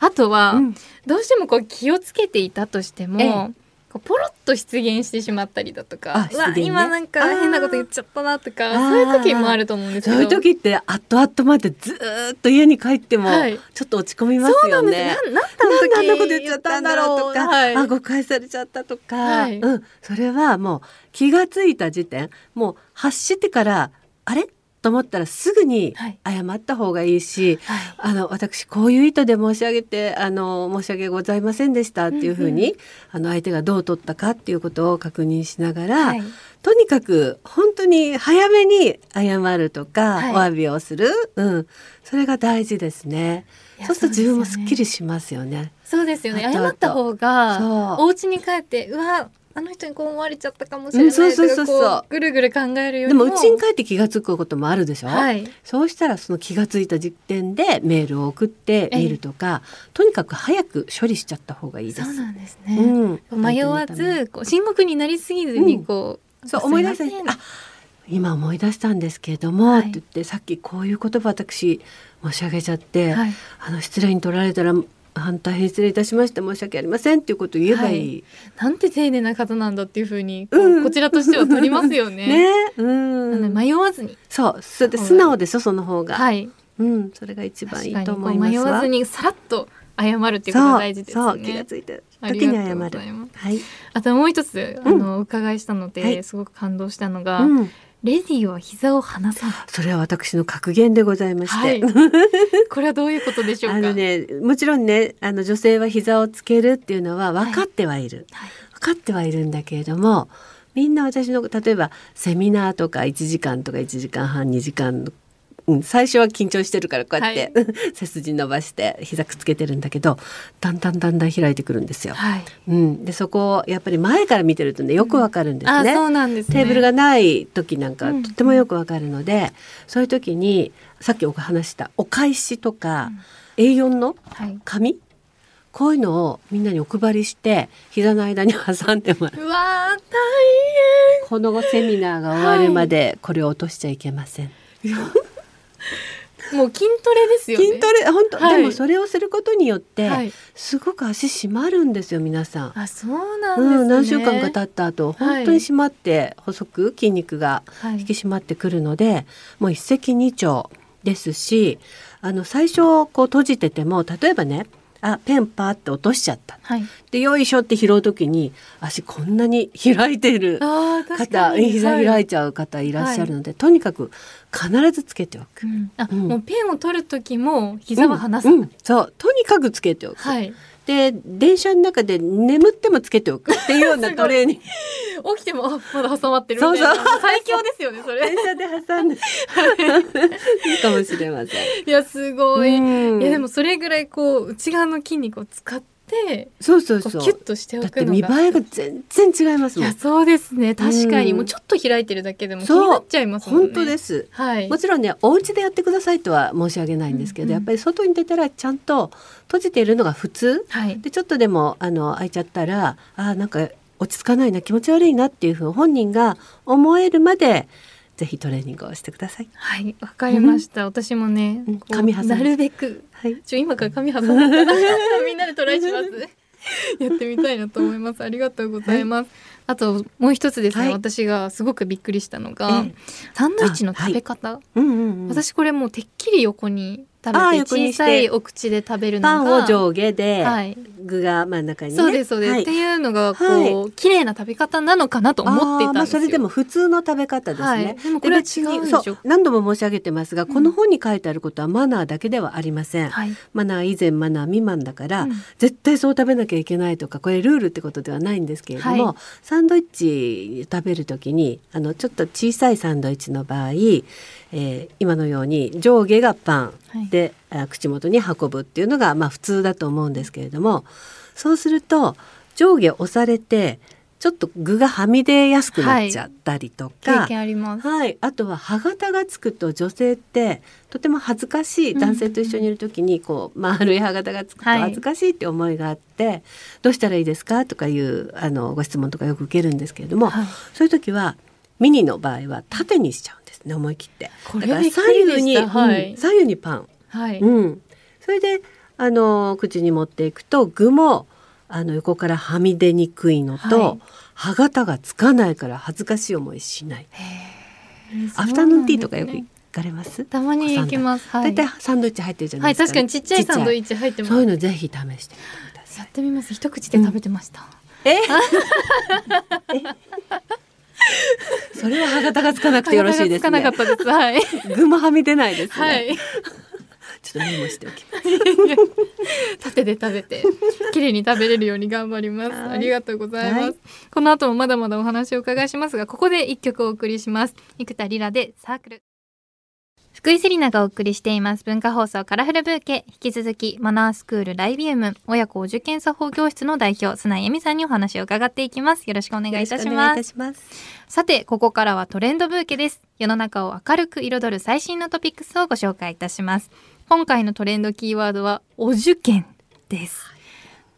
あとは、うん、どうしてもこう気をつけていたとしても。ええポロッと出現してしまったりだとか、ね、今なんか変なこと言っちゃったなとかそういう時もあると思うんですけど。そういう時って後々までずっと家に帰ってもちょっと落ち込みますよね。そうなんでなんこと言っちゃったんだろうとか、はい、あ誤解されちゃったとか、はい、うん、それはもう気がついた時点もう発してからあれ？と思ったらすぐに謝った方がいいし、はい、あの私こういう意図で申し上げてあの申し訳ございませんでしたっていうふうに、んあの相手がどう取ったかっていうことを確認しながら、はい、とにかく本当に早めに謝るとか、はい、お詫びをする、うん、それが大事ですね。そうすると自分もすっきりしますよね。そうですよね。謝った方がお家に帰ってうわあの人にこう思われちゃったかもしれない、うん、そうそうそうそう。ぐるぐる考えるよでもうちに帰って気が付くこともあるでしょ、はい、そうしたらその気が付いた時点でメールを送ってみるとか、とにかく早く処理しちゃった方がいいです。そうなんですね、うん、迷わずこう深刻になりすぎずにこう、うん、そう思い出せあ今思い出したんですけれども、はい、って言ってさっきこういう言葉私申し上げちゃって、はい、あの失礼に取られたら反対変失礼いたしました申し訳ありませんっていうことを言えばいい、はい、なんて丁寧な方なんだっていうふうにこ,、こちらとしては取りますよね。ね、うん、迷わずに。そう。それで素直でしょその方が。はい。うん。それが一番いいと思います迷わずにさらっと謝るっていうことが大事ですね。気がついた時に謝る。はい。あともう一つ、あの、お伺いしたので、はい、すごく感動したのが、うん、レディは膝を離さ。それは私の格言でございまして。はい、これはどういうことでしょうか？あのね、もちろんね、あの女性は膝をつけるっていうのは分かってはいる。はい、分かってはいるんだけれども、みんな私の例えばセミナーとか1時間とか1時間半2時間うん、最初は緊張してるからこうやって、はい、背筋伸ばして膝くっつけてるんだけどだんだんだんだん開いてくるんですよ。はい、うん、でそこをやっぱり前から見てるとねよくわかるんですね。うん、そうなんです、ね、テーブルがない時なんかとってもよくわかるので、うん、そういう時にさっきお話したお返しとか、A4 の紙、はいこういうのをみんなにお配りして膝の間に挟んでもらう。うわ大変。このセミナーが終わるまでこれを落としちゃいけません。もう筋トレですよ、ね、筋トレ本当、はい、でもそれをすることによって、はい、すごく足締まるんですよ皆さん。あそうなんです、ね。うん、何週間か経った後本当に締まって細く筋肉が引き締まってくるので、もう一石二鳥ですしあの最初こう閉じてても例えばねあペンパーって落としちゃった、はい、でよいしょって拾う時に足こんなに開いてる方膝開いちゃう方いらっしゃるので、はい、とにかく必ずつけておく、うん、あ、うん、もうペンを取る時も膝は離さない、うん、そう。とにかくつけておく、はいで電車の中で眠ってもつけておく。っていうようなトレーニング。起きてもあまだ挟まってるそうそう。最強ですよねそれ。電車で挟んで。いいかもしれません。いやすごい。いやでもそれぐらいこう内側の筋肉を使っててそうそうそう。キュッとしておくのが。見栄えが全然違いますいやそうですね。確かに、もうちょっと開いてるだけでも気になっちゃいますね。本当です、はい、もちろんねお家でやってくださいとは申し上げないんですけど、うんうん、やっぱり外に出たらちゃんと閉じているのが普通、はい、でちょっとでもあの開いちゃったらあなんか落ち着かないな気持ち悪いなっていうふう本人が思えるまでぜひトレーニングをしてください。はい、わかりました。うん、私もね、髪挟なるべく、はい、ちょ今から髪挟んでみんなでトライします。やってみたいなと思います。ありがとうございます。はい、あともう一つですね、はい、私がすごくびっくりしたのが、サンドイッチの食べ方。うんうんうん、私これもうてっきり横に食べて小さいお口で食べるのがパンを上下で、はい、具が真ん中に、ね、そうですそうです、はい、っていうのがこう、はい、綺麗な食べ方なのかなと思っていたんですよ。まあ、それでも普通の食べ方ですね。はい、でもこれは違うんでしょ何度も申し上げてますが、この本に書いてあることはマナーだけではありません。はい、マナー以前マナー未満だから、うん、絶対そう食べなきゃいけないとかこれルールってことではないんですけれども、サンドイッチ食べる時にあのちょっと小さいサンドイッチの場合えー、今のように上下がパンで、はい、口元に運ぶっていうのがまあ普通だと思うんですけれどもそうすると上下押されてちょっと具がはみ出やすくなっちゃったりとか、はい、あはい、あとは歯型がつくと女性ってとても恥ずかしい男性と一緒にいる時にこう丸い歯型がつくと恥ずかしいって思いがあって、はい、どうしたらいいですか？とかいうあのご質問とかよく受けるんですけれども、はい、そういう時はミニの場合は縦にしちゃうね思い切ってだから左右に、はい、左右にパン、はいうん、それであの口に持っていくと具もあの横からはみ出にくいのと、はい、歯型がつかないから恥ずかしい思いしない。アフタヌーンティーとかよく行かれます？たまに行きます。大体、サンドイッチ入ってるじゃないですか、はい、確かにちっちゃいサンドイッチ入ってます。そういうのぜひ試してみてください。やってみます。一口で食べてました。うん、え？それは歯型がつかなくてよろしいです、ね、つかなかったです。はい。具もはみ出ないです、ね、はい。ちょっとメモしておきます。縦で食べて綺麗に食べれるように頑張ります。ありがとうございます、はい、この後もまだまだお話を伺いしますが、ここで一曲お送りします。生田リラでサークル。福井セリナがお送りしています。文化放送カラフルブーケ。引き続きマナースクールライビウム親子お受験作法教室の代表砂井恵美さんにお話を伺っていきます。よろしくお願いいたします。さてここからはトレンドブーケです。世の中を明るく彩る最新のトピックスをご紹介いたします。今回のトレンドキーワードはお受験です。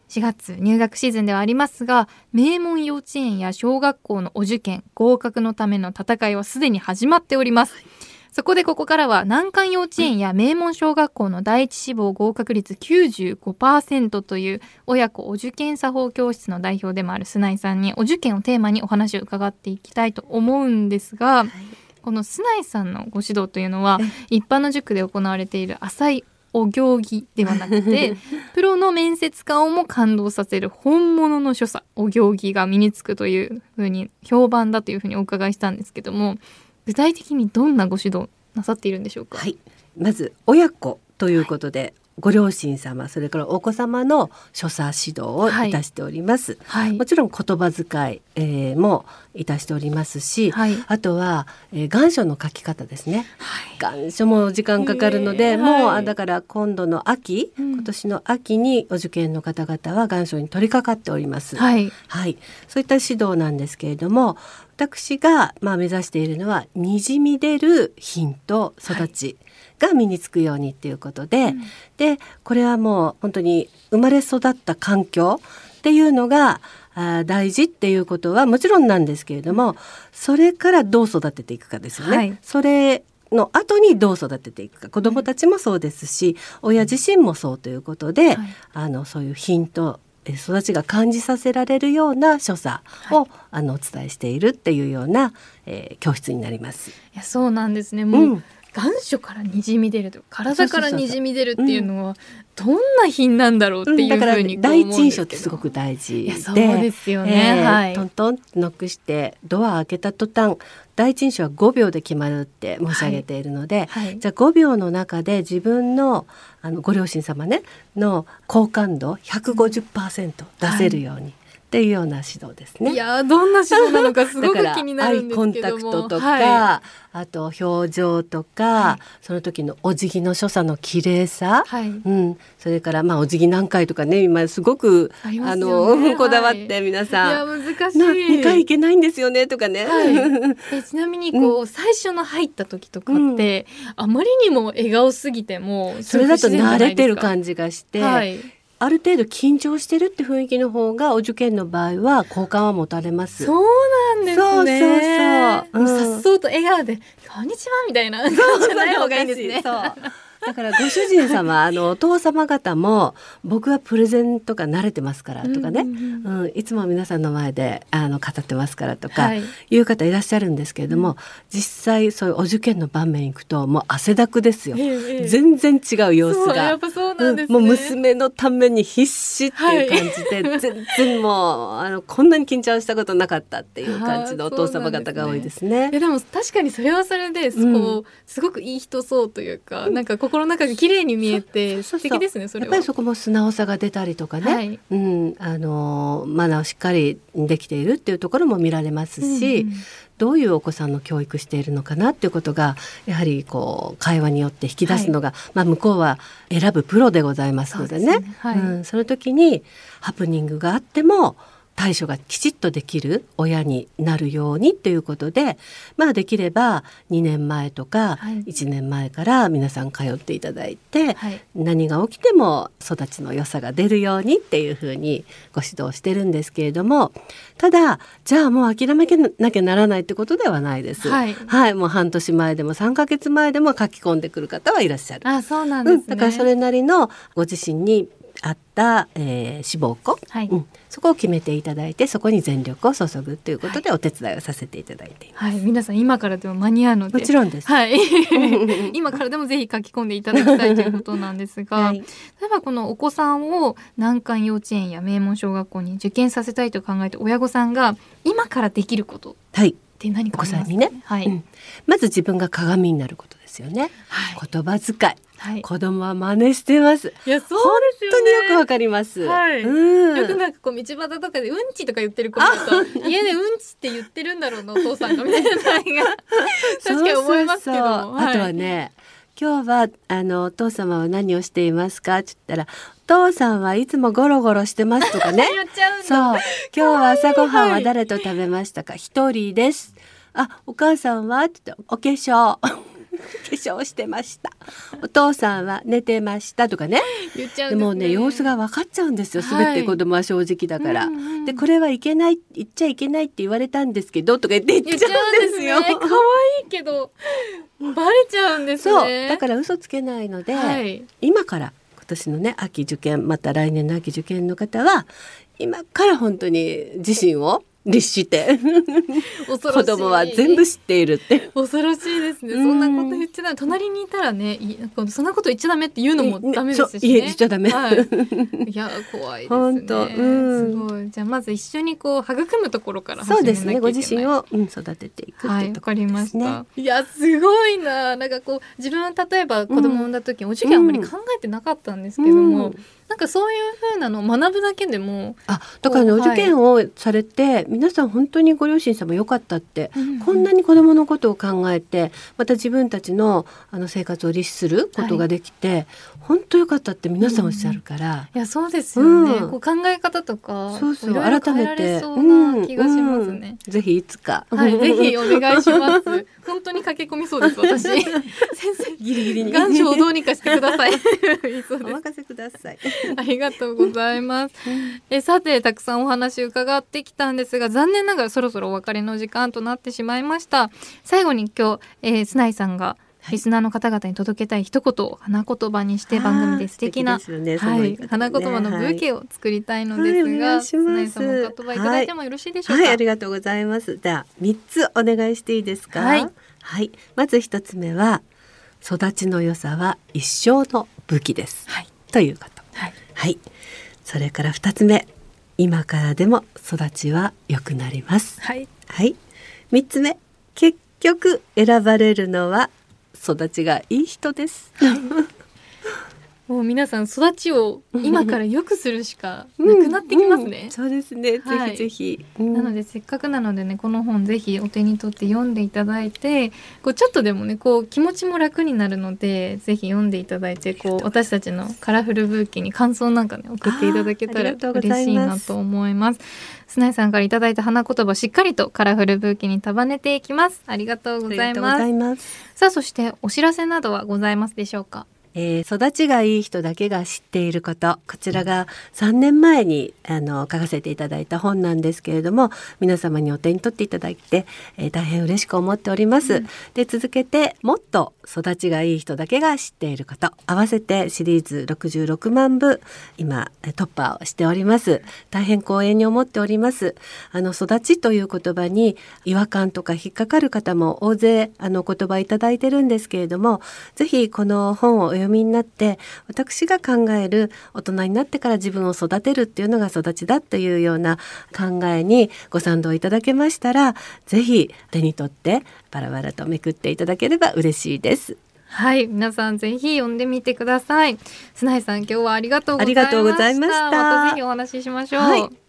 4月入学シーズンではありますが名門幼稚園や小学校のお受験合格のための戦いはすでに始まっております、はいそこでここからは難関幼稚園や名門小学校の第一志望合格率95%という親子お受験作法教室の代表でもある須内さんにお受験をテーマにお話を伺っていきたいと思うんですが、はい、この須内さんのご指導というのは一般の塾で行われている浅いお行儀ではなくて プロの面接官をも感動させる本物の所作お行儀が身につくというふうに評判だというふうにお伺いしたんですけども具体的にどんなご指導なさっているんでしょうか？はい、まず親子ということで、はい、ご両親様それからお子様の所作指導をい。たしております、はい、もちろん言葉遣い、えー、もいたしておりますし、はい、あとは、えー、願書の書き方ですね、はい、願書も時間かかるので、もうだから今度の秋、うん、今年の秋にお受験の方々は願書に取り掛かっております、はい、はい、そういった指導なんですけれども私がまあ目指しているのはにじみ出る品と育ち、が身につくようにっていうことで、うん、でこれはもう本当に生まれ育った環境っていうのがあ大事っていうことはもちろんなんですけれどもそれからどう育てていくかですよね。はい、それの後にどう育てていくか。子どもたちもそうですし、親自身もそうということで、はい、あのそういう品と育ちが感じさせられるような所作を、はい、あのお伝えしているっていうような、えー、教室になります。いやそうなんですね。もう、うん願書からにじみ出ると体からにじみ出るっていうのはどんな品なんだろうっていうふうに、うん、第一印象ってすごく大事で。そうですよね、えー、はい、トントンってノックしてドア開けた途端第一印象は5秒で決まるって申し上げているので、はいはい、じゃあ5秒の中で自分のあのご両親様ねの好感度150%出せるように。っていうような指導ですね。いやどんな指導なのかすごく気になるんですけども。アイコンタクトとか、はい、あと表情とか、はい、その時のお辞儀の所作の綺麗さ、はい、うん、それからまあお辞儀何回とかね今すごくあ、ね、のこだわって皆さん、い、や難しい。2回いけないんですよねとかね。えちなみにこう、うん、最初の入った時とかって、うん、あまりにも笑顔すぎてもそれだと慣れてる感じがして。はいある程度緊張してるって雰囲気の方がお受験の場合は好感は持たれます。そうなんですね。そうそうそう。さっそうと笑顔でこんにちはみたいな感じじゃない方がいいんですね。そうだからご主人様あのお父様方も僕はプレゼントが慣れてますからとかね、うん、うん、いつも皆さんの前であの語ってますからとか、い。う方いらっしゃるんですけれども、実際そういうお受験の場面行くともう汗だくですよ、ええ、全然違う様子が、ね。もう娘のために必死っていう感じで、はい、全然もうあのこんなに緊張したことなかったっていう感じのお父様方が多いですね。で、ね、も確かにそれはそれで、こうすごくいい人そうというか、なんか心の中が綺麗に見えて素敵ですねそれやっぱりそこも素直さが出たりとかね、はい、うんあのマナーをしっかりできているっていうところも見られますし、うんどういうお子さんの教育しているのかなっていうことがやはりこう会話によって引き出すのが、はい、まあ、向こうは選ぶプロでございますのでね。そ、ね。はい、うん、その時にハプニングがあっても対処がきちっとできる親になるようにということでまあできれば2年前とか1年前から皆さん通っていただいて、はい、何が起きても育ちの良さが出るようにっていうふうにご指導してるんですけれどもただじゃあもう諦めなきゃならないってことではないです。はい、はい、もう半年前でも3ヶ月前でも書き込んでくる方はいらっしゃる。あそうなんです、ね。うん、だからそれなりのご自身にあった、えー、志望校、はい、うん、そこを決めていただいてそこに全力を注ぐということでお手伝いをさせていただいています。はい、皆さん今からでも間に合うので。もちろんです。はい、今からでもぜひ書き込んでいただきたいということなんですが、はい、例えばこのお子さんを難関幼稚園や名門小学校に受験させたいと考えて親御さんが今からできることって何かありますか、ね、はい、うん、まず自分が鏡になることですよね。はい、言葉遣い。はい、子供は真似してます。いや、そうですよ、ね、本当によくわかります。はい。うん、よくなんかこう道端とかでうんちとか言ってる子だと 家でうんちって言ってるんだろうなお父さんがみたいな確かに思いますけどあとはね。今日はあのお父様は何をしていますか？って言ったらお父さんはいつもゴロゴロしてますとかね。そう今日は朝ごはんは誰と食べましたか一、はい、人ですあお母さんは？って言ってお化粧化粧してました。お父さんは寝てましたとかね。で、ね、もね様子が分かっちゃうんですよ。すべて子供は正直だから、はいでこれはいけない言っちゃいけないって言われたんですけどとか言って言っちゃうんですよ。可愛、ね、いけどバレちゃうんですね。だから嘘つけないので、はい、今から今年のね秋受験また来年の秋受験の方は今から本当に自信を律して。子供は全部知っているって。恐ろしいですね。そんなこと言っちゃダメ隣にいたらねそんなこと言っちゃダメって言うのもダメですしね。い言っちゃダメ、はい、いや怖いですね。すごい。じゃあまず一緒にこう育むところからそうですね。ご自身を、うん、育てていくはいわかりました、いやすごいな。なんかこう自分は例えば子供産んだ時、うん、お受験あんまり考えてなかったんですけども、うんなんかそういう風なのを学ぶだけでもあだからねお受験をされて、はい、皆さん本当にご両親様良かったって、うんうん、こんなに子どものことを考えてまた自分たちのあの生活を律することができて、はい、本当良かったって皆さんおっしゃるから、うん、いやそうですよね、うん、こう考え方とかそうそう改めて。そうな気がしますね、ぜひいつか、はい、ぜひお願いします。本当に駆け込みそうです私。先生ギリギリに。願書をどうにかしてください。お任せください ありがとうございます。えさてたくさんお話伺ってきたんですが残念ながらそろそろお別れの時間となってしまいました。最後に今日、えー、スナイさんがリスナーの方々に届けたい一言を花言葉にして番組で素敵な、ね、はい、花言葉のブーケを作りたいのですが、はい、スナイさんもお言葉いただいてもよろしいでしょうか、はい、ありがとうございます。じゃあ三つお願いしていいですか？はい、はい、まず一つ目は育ちの良さは一生の武器です、はい、ということはい、はい、それから二つ目。今からでも育ちは良くなります。はい、はい、三つ目。結局選ばれるのは育ちがいい人です。もう皆さん育ちを今から良くするしか なくなってきますね。うんうん、そうですね。はい、ぜひぜひ、うん、なのでせっかくなのでねこの本ぜひお手に取って読んでいただいて、こうちょっとでもねこう気持ちも楽になるのでぜひ読んでいただいてこう私たちのカラフルブーケに感想なんかね送っていただけたら嬉しいなと思います。砂井さんからいただいた花言葉しっかりとカラフルブーケに束ねていきます。ありがとうございますさあそしてお知らせなどはございますでしょうか？えー、育ちがいい人だけが知っていること。こちらが3年前にあの書かせていただいた本なんですけれども皆様にお手に取っていただいて、えー、大変嬉しく思っております。うん、で続けてもっと育ちがいい人だけが知っていること。合わせてシリーズ66万部今突破をしております。大変光栄に思っております。あの育ちという言葉に違和感とか引っかかる方も大勢あの言葉いただいてるんですけれどもぜひこの本をお読読みになって私が考える大人になってから自分を育てるっていうのが育ちだというような考えにご賛同いただけましたら是非手に取ってバラバラとめくっていただければ嬉しいです。はい、皆さんぜひ読んでみてください。砂井さん、今日はありがとうございました。ありがとうございました。またぜひお話ししましょう。はい